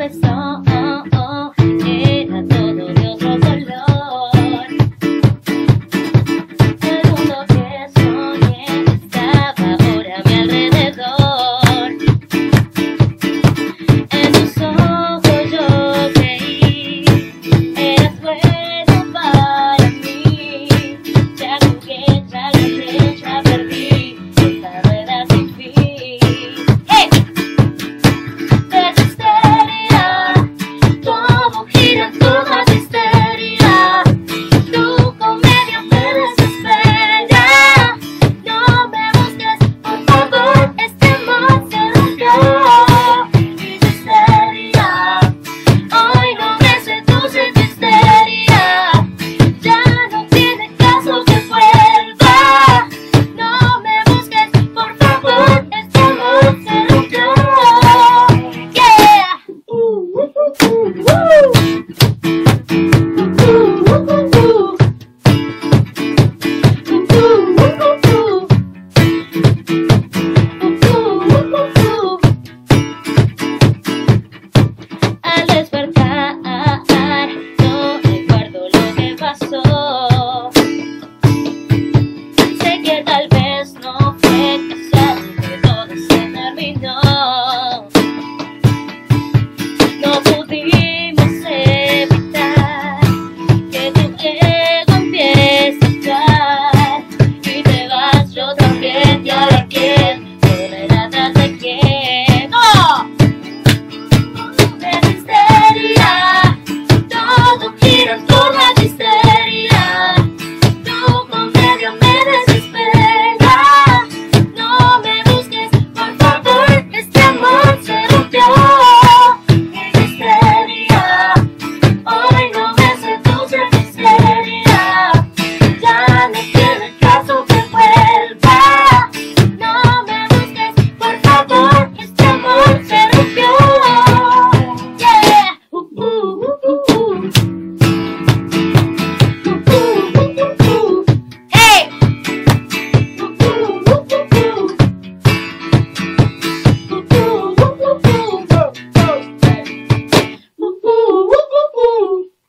empezó. Oh, oh, era todo de otro color. El mundo que soñé estaba ahora a mi alrededor. En tus ojos yo creí, eras bueno para mí. Ya jugué, ya gané, ya perdí, esta rueda sin fin. So.